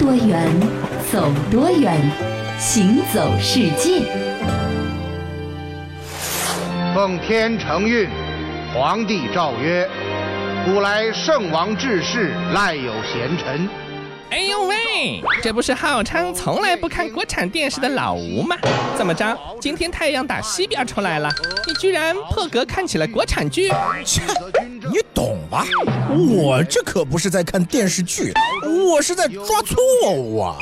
多远，走多远，行走世界。奉天承运，皇帝诏曰：古来圣王治世，赖有贤臣。哎呦喂，这不是号称从来不看国产电视的老吴吗？怎么着，今天太阳打西边出来了，你居然破格看起了国产剧？切，你懂吧？我这可不是在看电视剧，我是在抓错误啊！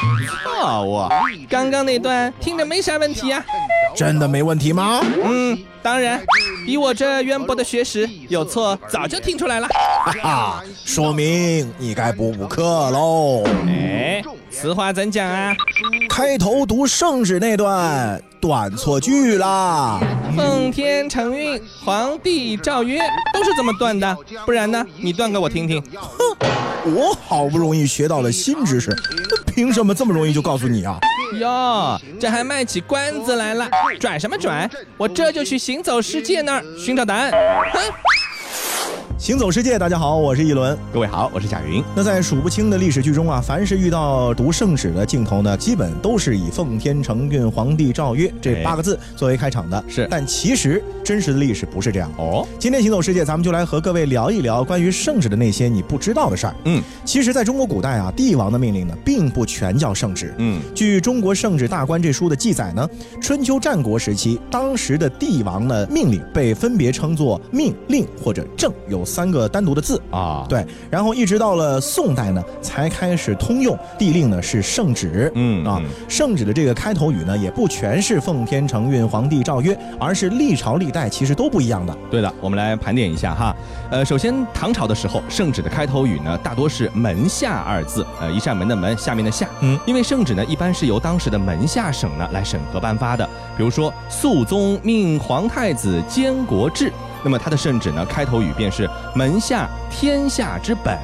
错误？刚刚那段听着没啥问题啊？真的没问题吗？嗯，当然，以我这渊博的学识，有错早就听出来了。哈哈，说明你该补补课喽。哎，此话怎讲啊？开头读圣旨那段断错句啦。奉天承运，皇帝诏曰，都是这么断的。不然呢？你断给我听听。哼，我好不容易学到了新知识，凭什么这么容易就告诉你啊？哟，这还卖起关子来了？拽什么拽？我这就去行走世界那儿寻找答案。哼！行走世界，大家好，我是一轮。各位好，我是贾云。那在数不清的历史剧中啊，凡是遇到读圣旨的镜头呢，基本都是以“奉天承运，皇帝诏曰”这八个字作为开场的。是，但其实真实的历史不是这样哦。今天行走世界，咱们就来和各位聊一聊关于圣旨的那些你不知道的事儿。嗯，其实，在中国古代啊，帝王的命令呢，并不全叫圣旨。嗯，据《中国圣旨大观》这书的记载呢，春秋战国时期，当时的帝王的命令被分别称作命令或者政，有。三个单独的字啊，对，然后一直到了宋代呢，才开始通用帝令呢是圣旨，嗯啊，圣旨的这个开头语呢，也不全是奉天承运，皇帝诏曰，而是历朝历代其实都不一样的。对的，我们来盘点一下哈，呃，首先唐朝的时候，圣旨的开头语呢，大多是门下二字，呃，一扇门的门，下面的下，嗯，因为圣旨呢，一般是由当时的门下省呢来审核颁发的，比如说肃宗命皇太子监国制。那么他的圣旨呢，开头语便是“门下天下之本”。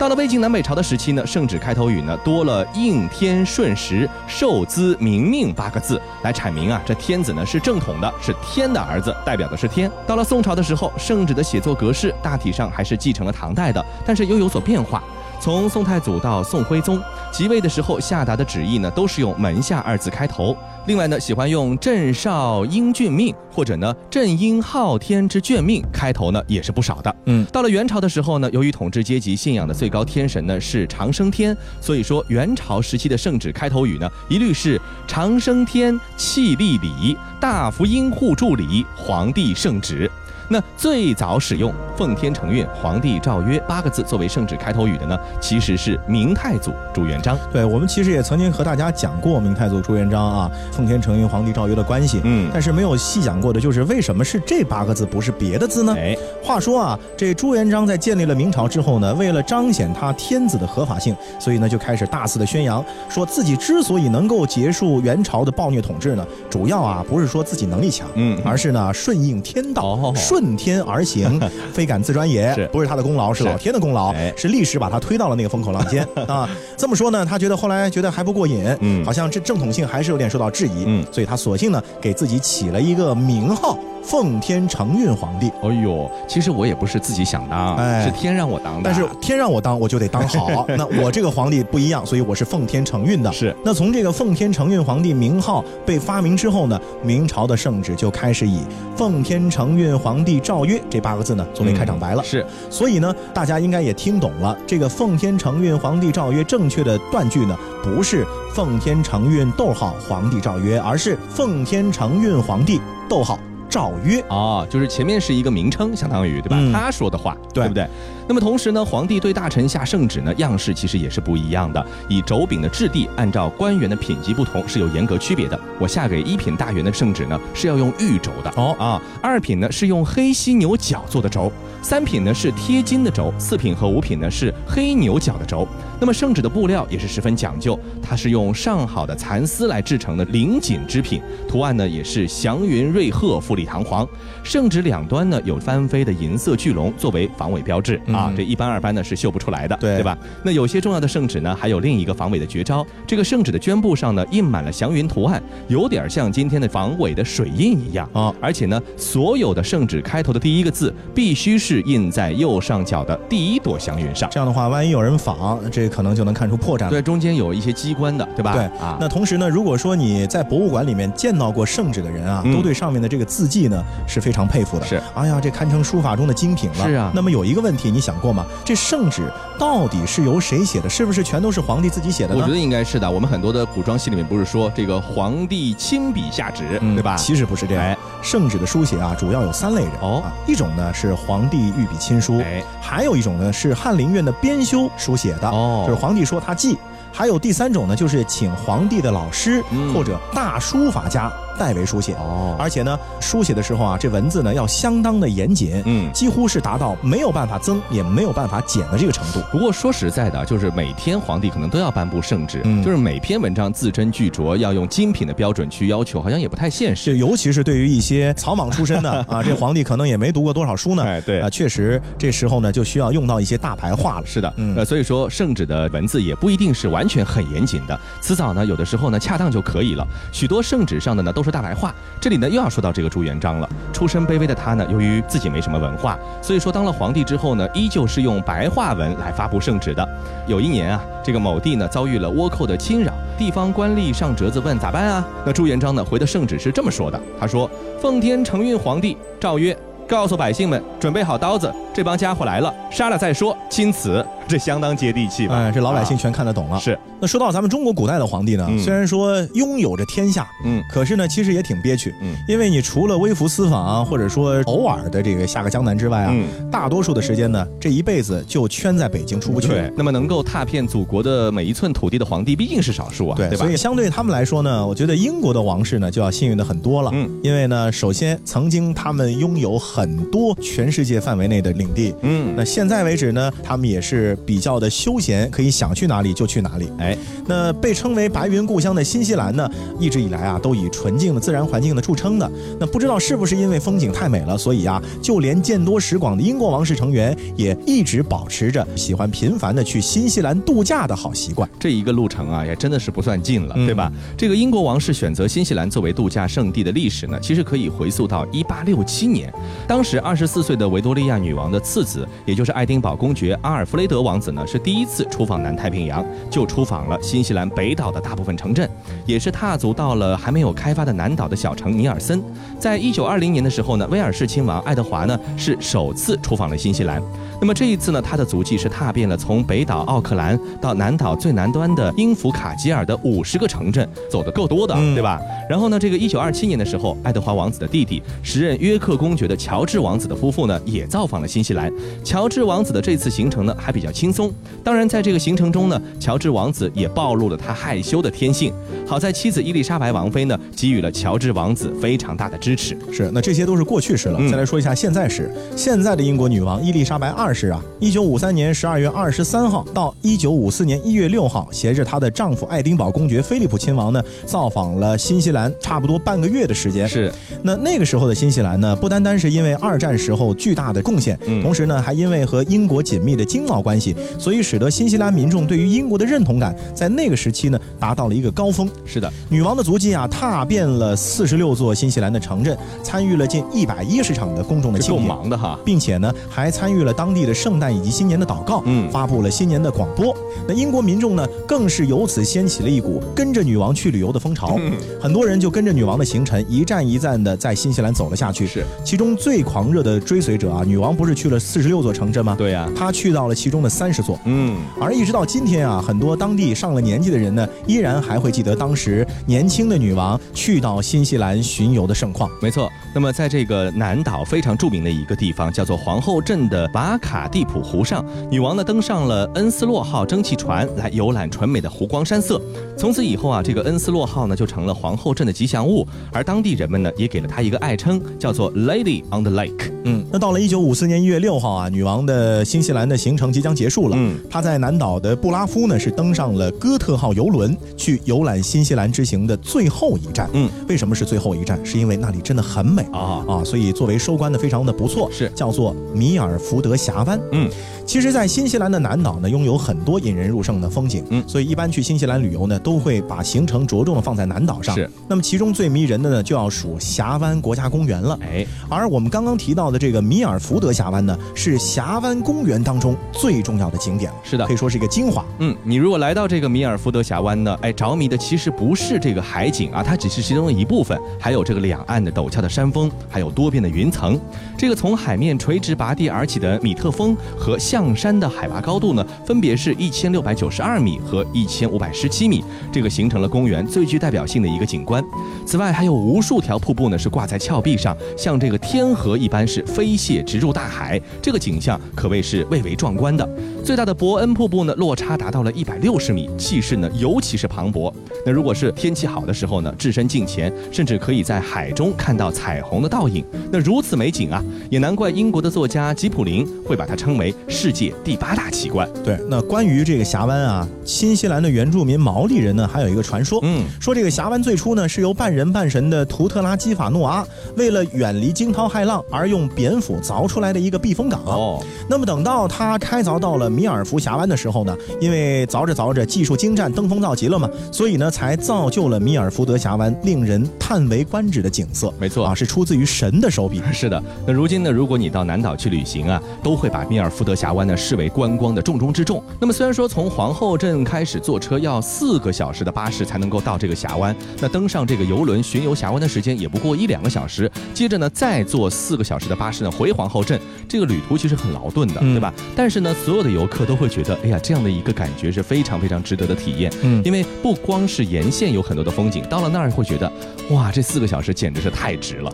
到了魏晋南北朝的时期呢，圣旨开头语呢多了“应天顺时，受资明命”八个字，来阐明啊，这天子呢是正统的，是天的儿子，代表的是天。到了宋朝的时候，圣旨的写作格式大体上还是继承了唐代的，但是又有所变化。从宋太祖到宋徽宗即位的时候下达的旨意呢，都是用“门下”二字开头。另外呢，喜欢用“朕少英俊命”或者呢“朕应昊天之眷命”开头呢，也是不少的。嗯，到了元朝的时候呢，由于统治阶级信仰的最高天神呢是长生天，所以说元朝时期的圣旨开头语呢，一律是“长生天气力礼，大福音护助礼，皇帝圣旨”。那最早使用“奉天承运，皇帝诏曰”八个字作为圣旨开头语的呢，其实是明太祖朱元璋。对我们其实也曾经和大家讲过明太祖朱元璋啊，“奉天承运，皇帝诏曰”的关系。嗯，但是没有细讲过的就是为什么是这八个字，不是别的字呢？哎，话说啊，这朱元璋在建立了明朝之后呢，为了彰显他天子的合法性，所以呢就开始大肆的宣扬，说自己之所以能够结束元朝的暴虐统治呢，主要啊不是说自己能力强，嗯，而是呢顺应天道，顺。顺天而行，非敢自专也，不是他的功劳，是老天的功劳，是历史把他推到了那个风口浪尖 啊。这么说呢，他觉得后来觉得还不过瘾，嗯，好像这正统性还是有点受到质疑，嗯，所以他索性呢给自己起了一个名号。奉天承运皇帝，哎呦，其实我也不是自己想当，哎是天让我当的。但是天让我当，我就得当好。那我这个皇帝不一样，所以我是奉天承运的。是。那从这个奉天承运皇帝名号被发明之后呢，明朝的圣旨就开始以“奉天承运皇帝诏曰”这八个字呢作为开场白了。是。所以呢，大家应该也听懂了，这个“奉天承运皇帝诏曰”正确的断句呢，不是“奉天承运逗号皇帝诏曰”，而是“奉天承运皇帝逗号”。诏曰啊，就是前面是一个名称，相当于对吧？他说的话，对不对？那么同时呢，皇帝对大臣下圣旨呢，样式其实也是不一样的。以轴柄的质地，按照官员的品级不同，是有严格区别的。我下给一品大员的圣旨呢，是要用玉轴的哦啊。二品呢是用黑犀牛角做的轴，三品呢是贴金的轴，四品和五品呢是黑牛角的轴。那么圣旨的布料也是十分讲究，它是用上好的蚕丝来制成的绫锦织品，图案呢也是祥云瑞鹤，富丽堂皇。圣旨两端呢有翻飞的银色巨龙作为防伪标志啊，这一般二般呢是绣不出来的，对对吧？那有些重要的圣旨呢还有另一个防伪的绝招，这个圣旨的绢布上呢印满了祥云图案，有点像今天的防伪的水印一样啊。而且呢，所有的圣旨开头的第一个字必须是印在右上角的第一朵祥云上，这样的话，万一有人仿这。可能就能看出破绽了。对，中间有一些机关的，对吧？对啊。那同时呢，如果说你在博物馆里面见到过圣旨的人啊，都对上面的这个字迹呢是非常佩服的。是，哎呀，这堪称书法中的精品了。是啊。那么有一个问题，你想过吗？这圣旨到底是由谁写的？是不是全都是皇帝自己写的？我觉得应该是的。我们很多的古装戏里面不是说这个皇帝亲笔下旨，对吧？其实不是这样。哎圣旨的书写啊，主要有三类人哦。一种呢是皇帝御笔亲书，哎，还有一种呢是翰林院的编修书写的哦，就是皇帝说他记。还有第三种呢，就是请皇帝的老师或者大书法家。代为书写哦，而且呢，书写的时候啊，这文字呢要相当的严谨，嗯，几乎是达到没有办法增也没有办法减的这个程度。不过说实在的，就是每天皇帝可能都要颁布圣旨，就是每篇文章字斟句酌，要用精品的标准去要求，好像也不太现实。尤其是对于一些草莽出身的 啊，这皇帝可能也没读过多少书呢。哎，对啊，确实这时候呢就需要用到一些大牌话了。是的，呃，所以说圣旨的文字也不一定是完全很严谨的，辞藻呢有的时候呢恰当就可以了。许多圣旨上的呢都是大白话，这。这里呢又要说到这个朱元璋了。出身卑微的他呢，由于自己没什么文化，所以说当了皇帝之后呢，依旧是用白话文来发布圣旨的。有一年啊，这个某地呢遭遇了倭寇的侵扰，地方官吏上折子问咋办啊？那朱元璋呢回的圣旨是这么说的，他说：“奉天承运皇帝诏曰，告诉百姓们准备好刀子，这帮家伙来了，杀了再说。钦此。”这相当接地气吧？哎，这老百姓全看得懂了。是。那说到咱们中国古代的皇帝呢，虽然说拥有着天下，嗯，可是呢，其实也挺憋屈，嗯，因为你除了微服私访或者说偶尔的这个下个江南之外啊，大多数的时间呢，这一辈子就圈在北京出不去。对。那么能够踏遍祖国的每一寸土地的皇帝毕竟是少数啊，对吧？所以相对他们来说呢，我觉得英国的王室呢就要幸运的很多了。嗯。因为呢，首先曾经他们拥有很多全世界范围内的领地。嗯。那现在为止呢，他们也是比较的休。闲可以想去哪里就去哪里，哎，那被称为白云故乡的新西兰呢，一直以来啊都以纯净的自然环境的著称的。那不知道是不是因为风景太美了，所以啊，就连见多识广的英国王室成员也一直保持着喜欢频繁的去新西兰度假的好习惯。这一个路程啊，也真的是不算近了，对吧？这个英国王室选择新西兰作为度假胜地的历史呢，其实可以回溯到一八六七年，当时二十四岁的维多利亚女王的次子，也就是爱丁堡公爵阿尔弗雷德王子呢，是第一。次出访南太平洋，就出访了新西兰北岛的大部分城镇，也是踏足到了还没有开发的南岛的小城尼尔森。在一九二零年的时候呢，威尔士亲王爱德华呢是首次出访了新西兰。那么这一次呢，他的足迹是踏遍了从北岛奥克兰到南岛最南端的英弗卡吉尔的五十个城镇，走的够多的，对吧？然后呢，这个一九二七年的时候，爱德华王子的弟弟，时任约克公爵的乔治王子的夫妇呢，也造访了新西兰。乔治王子的这次行程呢，还比较轻松。当然，在这个行程中呢，乔治王子也暴露了他害羞的天性。好在妻子伊丽莎白王妃呢，给予了乔治王子非常大的支持。是，那这些都是过去式了。再来说一下现在时，现在的英国女王伊丽莎白二世啊，一九五三年十二月二十三号到一九五四年一月六号，携着她的丈夫爱丁堡公爵菲利普亲王呢，造访了新西兰，差不多半个月的时间。是，那那个时候的新西兰呢，不单单是因为二战时候巨大的贡献，同时呢，还因为和英国紧密的经贸关系，所以使得新西兰民众对于英国的认同感在那个时期呢，达到了一个高峰。是的，女王的足迹啊，踏遍了四十六座新西兰的城镇，参与了近一百一十场的公众的庆典，够忙的哈，并且呢，还参与了当地的圣诞以及新年的祷告，嗯，发布了新年的广播。那英国民众呢，更是由此掀起了一股跟着女王去旅游的风潮，很多人就跟着女王的行程一站一站的在新西兰走了下去。是，其中最狂热的追随者啊，女王不是去了四十六座城镇吗？对呀，她去到了其中的三十座。嗯，而一直到今天啊，很多当地上了年纪的人呢，依然还会记得当时。年轻的女王去到新西兰巡游的盛况，没错。那么在这个南岛非常著名的一个地方，叫做皇后镇的巴卡蒂普湖上，女王呢登上了恩斯洛号蒸汽船来游览纯美的湖光山色。从此以后啊，这个恩斯洛号呢就成了皇后镇的吉祥物，而当地人们呢也给了她一个爱称，叫做 Lady on the Lake。嗯，那到了一九五四年一月六号啊，女王的新西兰的行程即将结束了。嗯，她在南岛的布拉夫呢是登上了哥特号游轮去游览新西兰之行的最后一站。嗯，为什么是最后一站？是因为那里真的很美啊啊！所以作为收官的非常的不错，是叫做米尔福德峡湾。嗯，其实，在新西兰的南岛呢，拥有很多引人入胜的风景。嗯，所以一般去新西兰旅游呢，都会把行程着重的放在南岛上。是，那么其中最迷人的呢，就要数峡湾国家公园了。哎，而我们刚刚提到的这个米尔福德峡湾。呢，是峡湾公园当中最重要的景点是的，可以说是一个精华。嗯，你如果来到这个米尔福德峡湾呢，哎，着迷的其实不是这个海景啊，它只是其中的一部分，还有这个两岸的陡峭的山峰，还有多变的云层。这个从海面垂直拔地而起的米特峰和象山的海拔高度呢，分别是一千六百九十二米和一千五百十七米，这个形成了公园最具代表性的一个景观。此外，还有无数条瀑布呢，是挂在峭壁上，像这个天河一般是飞泻直入大海，这个景象可谓是蔚为壮观的。最大的伯恩瀑布呢，落差达到了一百六十米，气势呢尤其是磅礴。那如果是天气好的时候呢，置身镜前，甚至可以在海中看到彩虹的倒影。那如此美景啊，也难怪英国的作家吉普林会把它称为世界第八大奇观。对，那关于这个峡湾啊，新西兰的原住民毛利人呢，还有一个传说，嗯，说这个峡湾最初呢是由半人半神的图特拉基法诺阿为了远离惊涛骇浪而用蝙蝠凿出来的一个避风港。哦，那么等到他开凿到了米尔福峡湾的时候呢，因为凿着凿着技术精湛，登峰造极了嘛，所以呢才造就了米尔福德峡湾令人叹为观止的景色。没错啊，是出自于神的手笔。是的，那如今呢，如果你到南岛去旅行啊，都会把米尔福德峡湾呢视为观光的重中之重。那么虽然说从皇后镇开始坐车要四个小时的巴士才能够到这个峡湾，那登上这个游轮巡游峡湾的时间也不过一两个小时，接着呢再坐四个小时的巴士呢回皇后镇，这个旅途其实很劳顿的，对吧？但是呢，所有的游客都会觉得，哎呀，这样的一个感觉是非常非常值得的体验。嗯，因为不光是沿线有很多的风景，到了那儿会觉得，哇，这四个小时简直是太值了。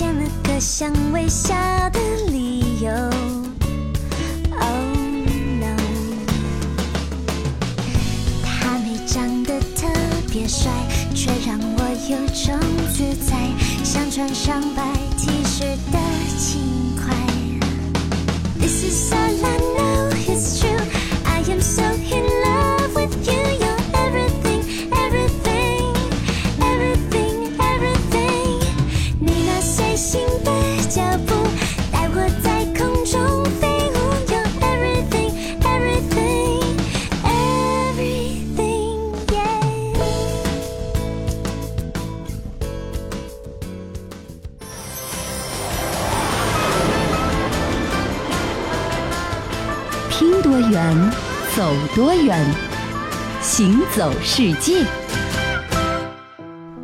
见了个想微笑的理由。Oh no，他没长得特别帅，却让我有种自在，想穿上白 T 恤的轻快。This is all I know, 多远，走多远，行走世界。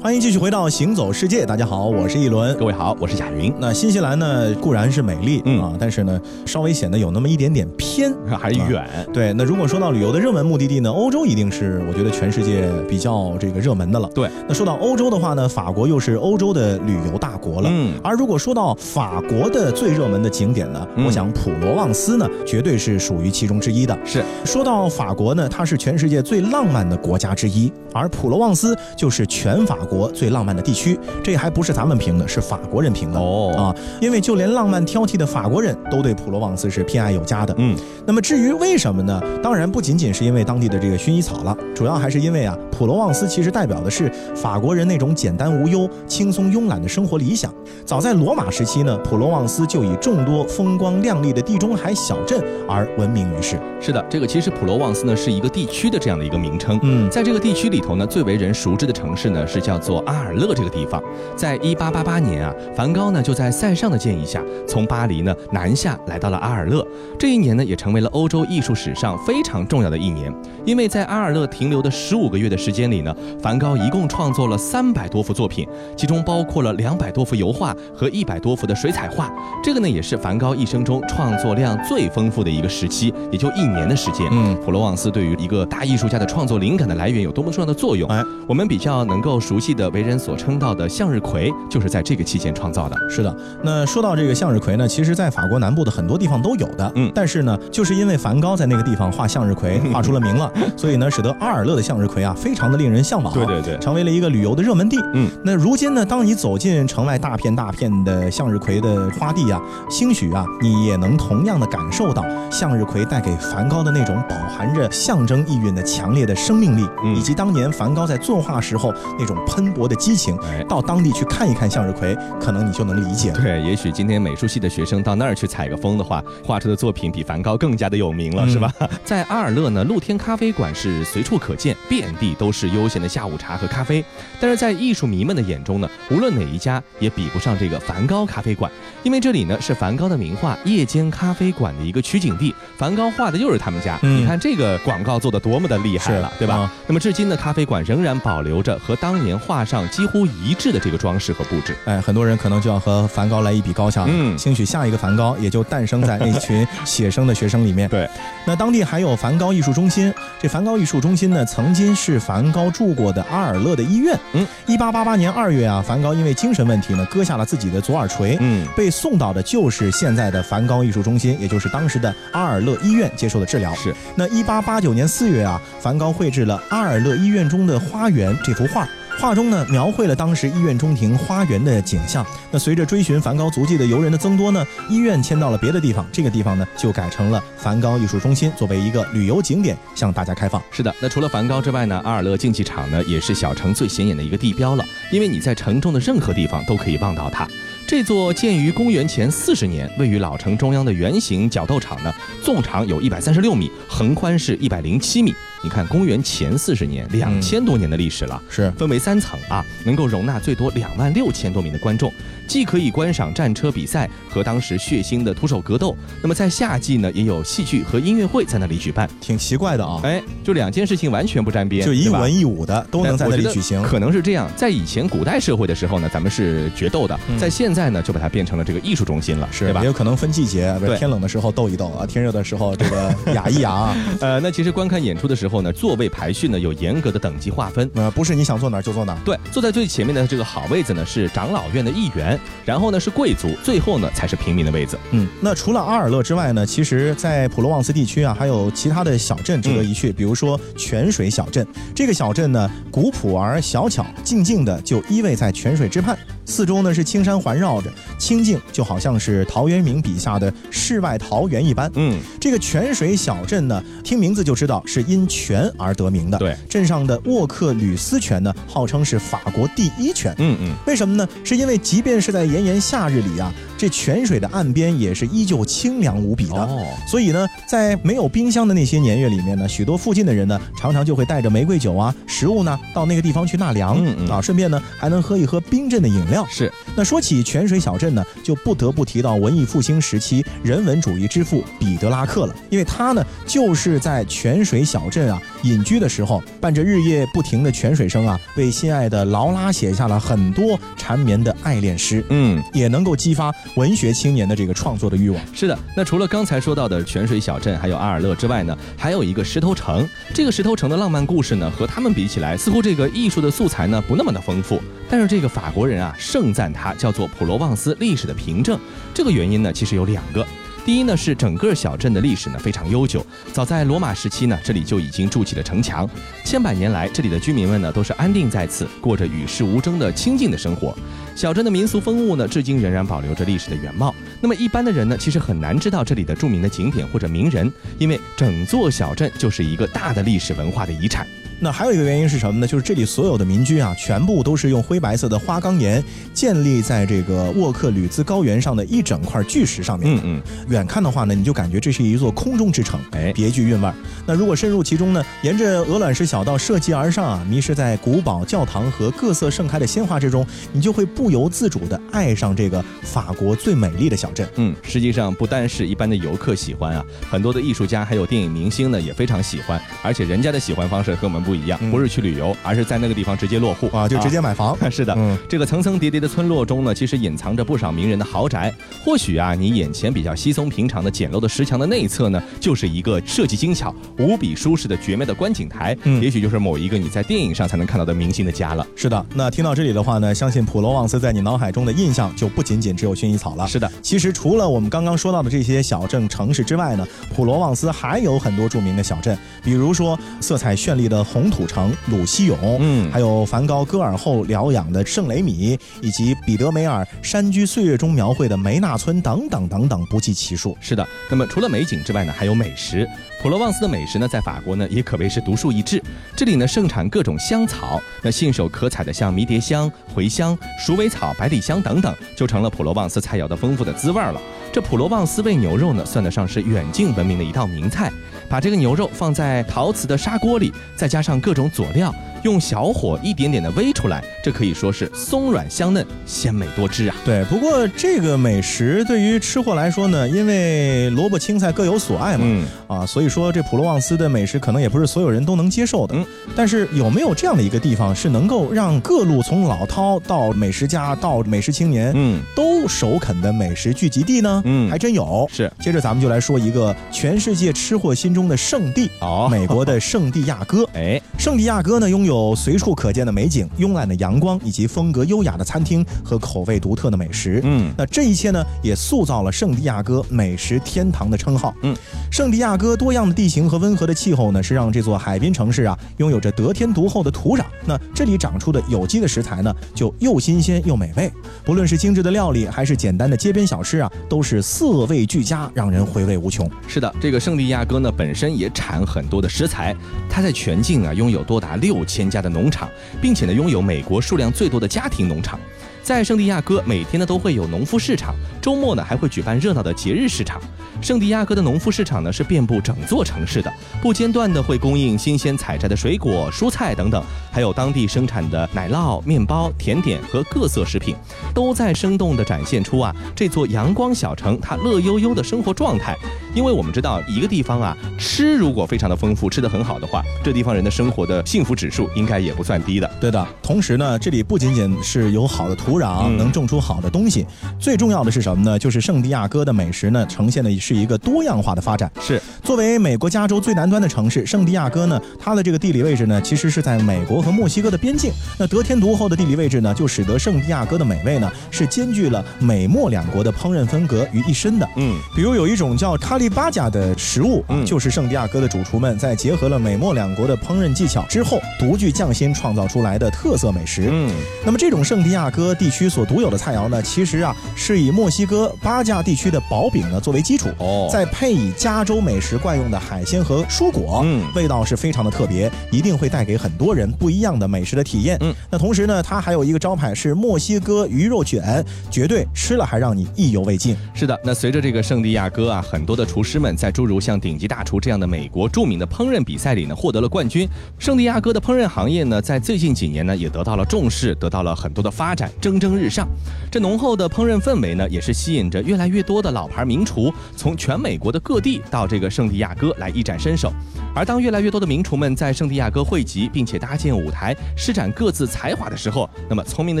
欢迎继续回到行走世界，大家好，我是一轮，各位好，我是贾云。那新西兰呢固然是美丽啊，但是呢稍微显得有那么一点点偏，还远。对，那如果说到旅游的热门目的地呢，欧洲一定是我觉得全世界比较这个热门的了。对，那说到欧洲的话呢，法国又是欧洲的旅游大国了。嗯，而如果说到法国的最热门的景点呢，我想普罗旺斯呢绝对是属于其中之一的。是，说到法国呢，它是全世界最浪漫的国家之一，而普罗旺斯就是全法。国最浪漫的地区，这还不是咱们评的，是法国人评的哦啊！因为就连浪漫挑剔的法国人都对普罗旺斯是偏爱有加的。嗯，那么至于为什么呢？当然不仅仅是因为当地的这个薰衣草了，主要还是因为啊，普罗旺斯其实代表的是法国人那种简单无忧、轻松慵懒的生活理想。早在罗马时期呢，普罗旺斯就以众多风光亮丽的地中海小镇而闻名于世。是的，这个其实普罗旺斯呢是一个地区的这样的一个名称。嗯，在这个地区里头呢，最为人熟知的城市呢是叫。做阿尔勒这个地方，在一八八八年啊，梵高呢就在塞尚的建议下，从巴黎呢南下来到了阿尔勒。这一年呢，也成为了欧洲艺术史上非常重要的一年，因为在阿尔勒停留的十五个月的时间里呢，梵高一共创作了三百多幅作品，其中包括了两百多幅油画和一百多幅的水彩画。这个呢，也是梵高一生中创作量最丰富的一个时期，也就一年的时间。嗯，普罗旺斯对于一个大艺术家的创作灵感的来源有多么重要的作用？哎，我们比较能够熟悉。的为人所称道的向日葵，就是在这个期间创造的。是的，那说到这个向日葵呢，其实，在法国南部的很多地方都有的。嗯，但是呢，就是因为梵高在那个地方画向日葵画出了名了，所以呢，使得阿尔勒的向日葵啊，非常的令人向往。对对对，成为了一个旅游的热门地。嗯，那如今呢，当你走进城外大片大片的向日葵的花地啊，兴许啊，你也能同样的感受到向日葵带给梵高的那种饱含着象征意蕴的强烈的生命力，以及当年梵高在作画时候那种喷。喷薄的激情。到当地去看一看向日葵，可能你就能理解。对，也许今天美术系的学生到那儿去采个风的话，画出的作品比梵高更加的有名了，是吧？在阿尔勒呢，露天咖啡馆是随处可见，遍地都是悠闲的下午茶和咖啡。但是在艺术迷们的眼中呢，无论哪一家也比不上这个梵高咖啡馆，因为这里呢是梵高的名画《夜间咖啡馆》的一个取景地，梵高画的又是他们家。你看这个广告做的多么的厉害了，对吧？那么至今呢，咖啡馆仍然保留着和当年画上几乎一致的这个装饰和布置。哎，很多人可能就要和梵高来一比高下了。嗯，兴许下一个梵高也就诞生在那群写生的学生里面。对，那当地还有梵高艺术中心。这梵高艺术中心呢，曾经是梵高住过的阿尔勒的医院。嗯，一八八八年二月啊，梵高因为精神问题呢，割下了自己的左耳垂。嗯，被送到的就是现在的梵高艺术中心，也就是当时的阿尔勒医院接受的治疗。是。那一八八九年四月啊，梵高绘制了阿尔勒医院中的花园这幅画。画中呢，描绘了当时医院中庭花园的景象。那随着追寻梵高足迹的游人的增多呢，医院迁到了别的地方，这个地方呢就改成了梵高艺术中心，作为一个旅游景点向大家开放。是的，那除了梵高之外呢，阿尔勒竞技场呢也是小城最显眼的一个地标了，因为你在城中的任何地方都可以望到它。这座建于公元前四十年、位于老城中央的圆形角斗场呢，纵长有一百三十六米，横宽是一百零七米。你看，公元前四十年，两千多年的历史了，是。分为三层啊，能够容纳最多两万六千多名的观众，既可以观赏战车比赛和当时血腥的徒手格斗，那么在夏季呢，也有戏剧和音乐会在那里举办，挺奇怪的啊，哎，就两件事情完全不沾边，就一文一武的都能在那里举行，可能是这样，在以前古代社会的时候呢，咱们是决斗的，在现在呢，就把它变成了这个艺术中心了，是吧？也有可能分季节，对，天冷的时候斗一斗啊，天热的时候这个 雅一雅，呃，那其实观看演出的时候呢，座位排。序呢有严格的等级划分，呃，不是你想坐哪儿就坐哪儿。对，坐在最前面的这个好位子呢是长老院的议员，然后呢是贵族，最后呢才是平民的位子。嗯，那除了阿尔勒之外呢，其实，在普罗旺斯地区啊，还有其他的小镇值得一去，比如说泉水小镇。这个小镇呢，古朴而小巧，静静的就依偎在泉水之畔。四周呢是青山环绕着，清静就好像是陶渊明笔下的世外桃源一般。嗯，这个泉水小镇呢，听名字就知道是因泉而得名的。对，镇上的沃克吕斯泉呢，号称是法国第一泉。嗯嗯，为什么呢？是因为即便是在炎炎夏日里啊。这泉水的岸边也是依旧清凉无比的，哦所以呢，在没有冰箱的那些年月里面呢，许多附近的人呢，常常就会带着玫瑰酒啊、食物呢，到那个地方去纳凉啊，顺便呢，还能喝一喝冰镇的饮料。是。那说起泉水小镇呢，就不得不提到文艺复兴时期人文主义之父彼得拉克了，因为他呢，就是在泉水小镇啊隐居的时候，伴着日夜不停的泉水声啊，为心爱的劳拉写下了很多缠绵的爱恋诗。嗯，也能够激发。文学青年的这个创作的欲望是的。那除了刚才说到的泉水小镇，还有阿尔勒之外呢，还有一个石头城。这个石头城的浪漫故事呢，和他们比起来，似乎这个艺术的素材呢不那么的丰富。但是这个法国人啊，盛赞它叫做普罗旺斯历史的凭证。这个原因呢，其实有两个。第一呢，是整个小镇的历史呢非常悠久，早在罗马时期呢，这里就已经筑起了城墙。千百年来，这里的居民们呢都是安定在此，过着与世无争的清静的生活。小镇的民俗风物呢，至今仍然保留着历史的原貌。那么一般的人呢，其实很难知道这里的著名的景点或者名人，因为整座小镇就是一个大的历史文化的遗产。那还有一个原因是什么呢？就是这里所有的民居啊，全部都是用灰白色的花岗岩建立在这个沃克吕兹高原上的一整块巨石上面。嗯嗯，远看的话呢，你就感觉这是一座空中之城，哎，别具韵味。那如果深入其中呢，沿着鹅卵石小道涉级而上啊，迷失在古堡、教堂和各色盛开的鲜花之中，你就会不由自主地爱上这个法国最美丽的小镇。嗯，实际上不单是一般的游客喜欢啊，很多的艺术家还有电影明星呢也非常喜欢，而且人家的喜欢方式和我们不。不一样，不是去旅游，而是在那个地方直接落户啊，就直接买房。是的，这个层层叠叠的村落中呢，其实隐藏着不少名人的豪宅。或许啊，你眼前比较稀松平常的简陋的石墙的内侧呢，就是一个设计精巧、无比舒适的绝美的观景台。嗯，也许就是某一个你在电影上才能看到的明星的家了。是的，那听到这里的话呢，相信普罗旺斯在你脑海中的印象就不仅仅只有薰衣草了。是的，其实除了我们刚刚说到的这些小镇城市之外呢，普罗旺斯还有很多著名的小镇，比如说色彩绚丽的红。红土城鲁西永，嗯，还有梵高戈尔后疗养的圣雷米，以及彼得梅尔山居岁月中描绘的梅纳村等等等等，不计其数。是的，那么除了美景之外呢，还有美食。普罗旺斯的美食呢，在法国呢也可谓是独树一帜。这里呢盛产各种香草，那信手可采的像迷迭香、茴香、鼠尾草、百里香等等，就成了普罗旺斯菜肴的丰富的滋味了。这普罗旺斯味牛肉呢，算得上是远近闻名的一道名菜。把这个牛肉放在陶瓷的砂锅里，再加上各种佐料。用小火一点点的煨出来，这可以说是松软香嫩、鲜美多汁啊。对，不过这个美食对于吃货来说呢，因为萝卜青菜各有所爱嘛，嗯啊，所以说这普罗旺斯的美食可能也不是所有人都能接受的。嗯，但是有没有这样的一个地方，是能够让各路从老饕到美食家到美食青年，嗯，都首肯的美食聚集地呢？嗯，还真有。是，接着咱们就来说一个全世界吃货心中的圣地哦，美国的圣地亚哥。哎，圣地亚哥呢拥有。有随处可见的美景、慵懒的阳光，以及风格优雅的餐厅和口味独特的美食。嗯，那这一切呢，也塑造了圣地亚哥美食天堂的称号。嗯，圣地亚哥多样的地形和温和的气候呢，是让这座海滨城市啊，拥有着得天独厚的土壤。那这里长出的有机的食材呢，就又新鲜又美味。不论是精致的料理，还是简单的街边小吃啊，都是色味俱佳，让人回味无穷。是的，这个圣地亚哥呢，本身也产很多的食材，它在全境啊，拥有多达六千。家的农场，并且呢，拥有美国数量最多的家庭农场。在圣地亚哥，每天呢都会有农夫市场，周末呢还会举办热闹的节日市场。圣地亚哥的农夫市场呢是遍布整座城市的，不间断的会供应新鲜采摘的水果、蔬菜等等，还有当地生产的奶酪、面包、甜点和各色食品，都在生动的展现出啊这座阳光小城它乐悠悠的生活状态。因为我们知道一个地方啊吃如果非常的丰富，吃的很好的话，这地方人的生活的幸福指数应该也不算低的。对的，同时呢，这里不仅仅是有好的土壤，能种出好的东西，最重要的是什么呢？就是圣地亚哥的美食呢，呈现的是一个多样化的发展。是，作为美国加州最南端的城市，圣地亚哥呢，它的这个地理位置呢，其实是在美国和墨西哥的边境。那得天独厚的地理位置呢，就使得圣地亚哥的美味呢，是兼具了美墨两国的烹饪风格于一身的。嗯，比如有一种叫卡利巴加的食物，就是圣地亚哥的主厨们在结合了美墨两国的烹饪技巧之后，独具匠心创造出来的特色美食。嗯，那么这种圣地亚哥地区所独有的菜肴呢，其实啊是以墨西哥巴加地区的薄饼呢作为基础，哦，再配以加州美食惯用的海鲜和蔬果，嗯，味道是非常的特别，一定会带给很多人不一样的美食的体验。嗯，那同时呢，它还有一个招牌是墨西哥鱼肉卷，绝对吃了还让你意犹未尽。是的，那随着这个圣地亚哥啊，很多的厨师们在诸如像顶级大厨这样的美国著名的烹饪比赛里呢获得了冠军。圣地亚哥的烹饪行业呢，在最近几年呢也得到了重视，得到了很多的发展，蒸蒸日上。这浓厚的烹饪氛围呢，也是吸引着越来越多的老牌名厨从全美国的各地到这个圣地亚哥来一展身手。而当越来越多的名厨们在圣地亚哥汇集，并且搭建舞台施展各自才华的时候，那么聪明的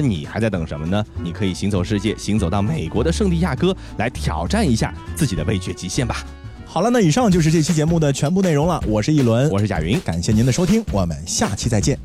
你还在等什么呢？你可以行走世界，行走到美国的圣地亚哥来挑战一下自己的味觉极限吧。好了，那以上就是这期节目的全部内容了。我是一轮，我是贾云，感谢您的收听，我们下期再见。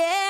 Yeah.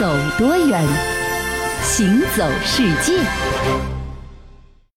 走多远，行走世界。